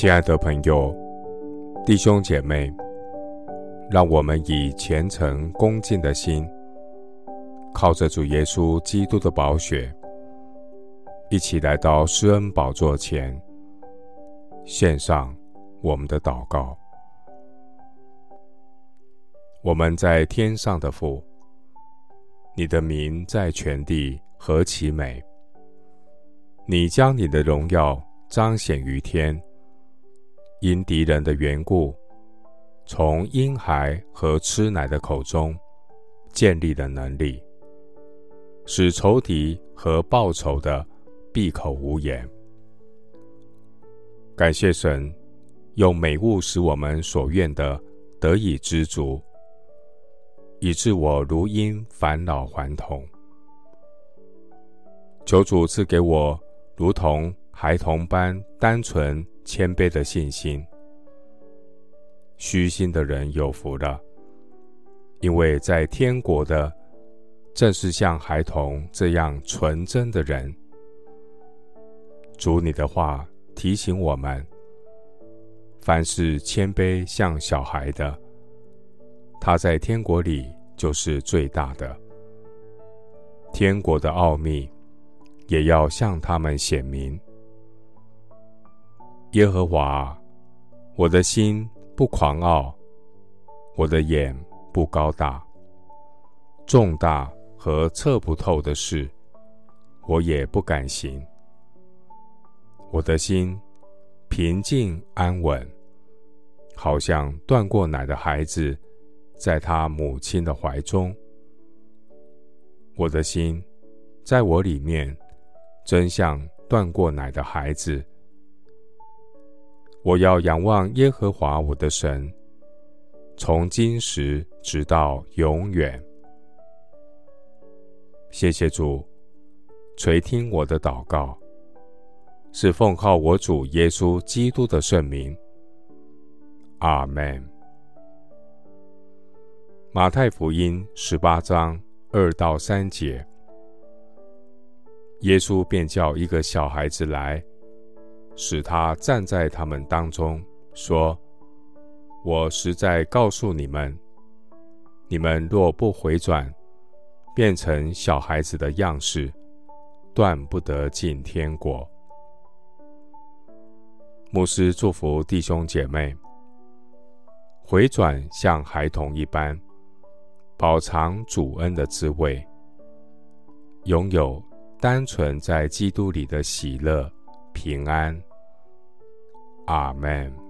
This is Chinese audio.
亲爱的朋友、弟兄姐妹，让我们以虔诚恭敬的心，靠着主耶稣基督的宝血，一起来到施恩宝座前，献上我们的祷告。我们在天上的父，你的名在全地何其美！你将你的荣耀彰显于天。因敌人的缘故，从婴孩和吃奶的口中建立了能力，使仇敌和报仇的闭口无言。感谢神，用美物使我们所愿的得以知足，以致我如婴返老还童。求主赐给我如同孩童般单纯。谦卑的信心，虚心的人有福了，因为在天国的正是像孩童这样纯真的人。主，你的话提醒我们：凡是谦卑像小孩的，他在天国里就是最大的。天国的奥秘也要向他们显明。耶和华，我的心不狂傲，我的眼不高大，重大和测不透的事，我也不敢行。我的心平静安稳，好像断过奶的孩子，在他母亲的怀中。我的心在我里面，真像断过奶的孩子。我要仰望耶和华我的神，从今时直到永远。谢谢主垂听我的祷告，是奉靠我主耶稣基督的圣名。阿门。马太福音十八章二到三节，耶稣便叫一个小孩子来。使他站在他们当中，说：“我实在告诉你们，你们若不回转，变成小孩子的样式，断不得进天国。”牧师祝福弟兄姐妹，回转像孩童一般，饱尝主恩的滋味，拥有单纯在基督里的喜乐、平安。阿门。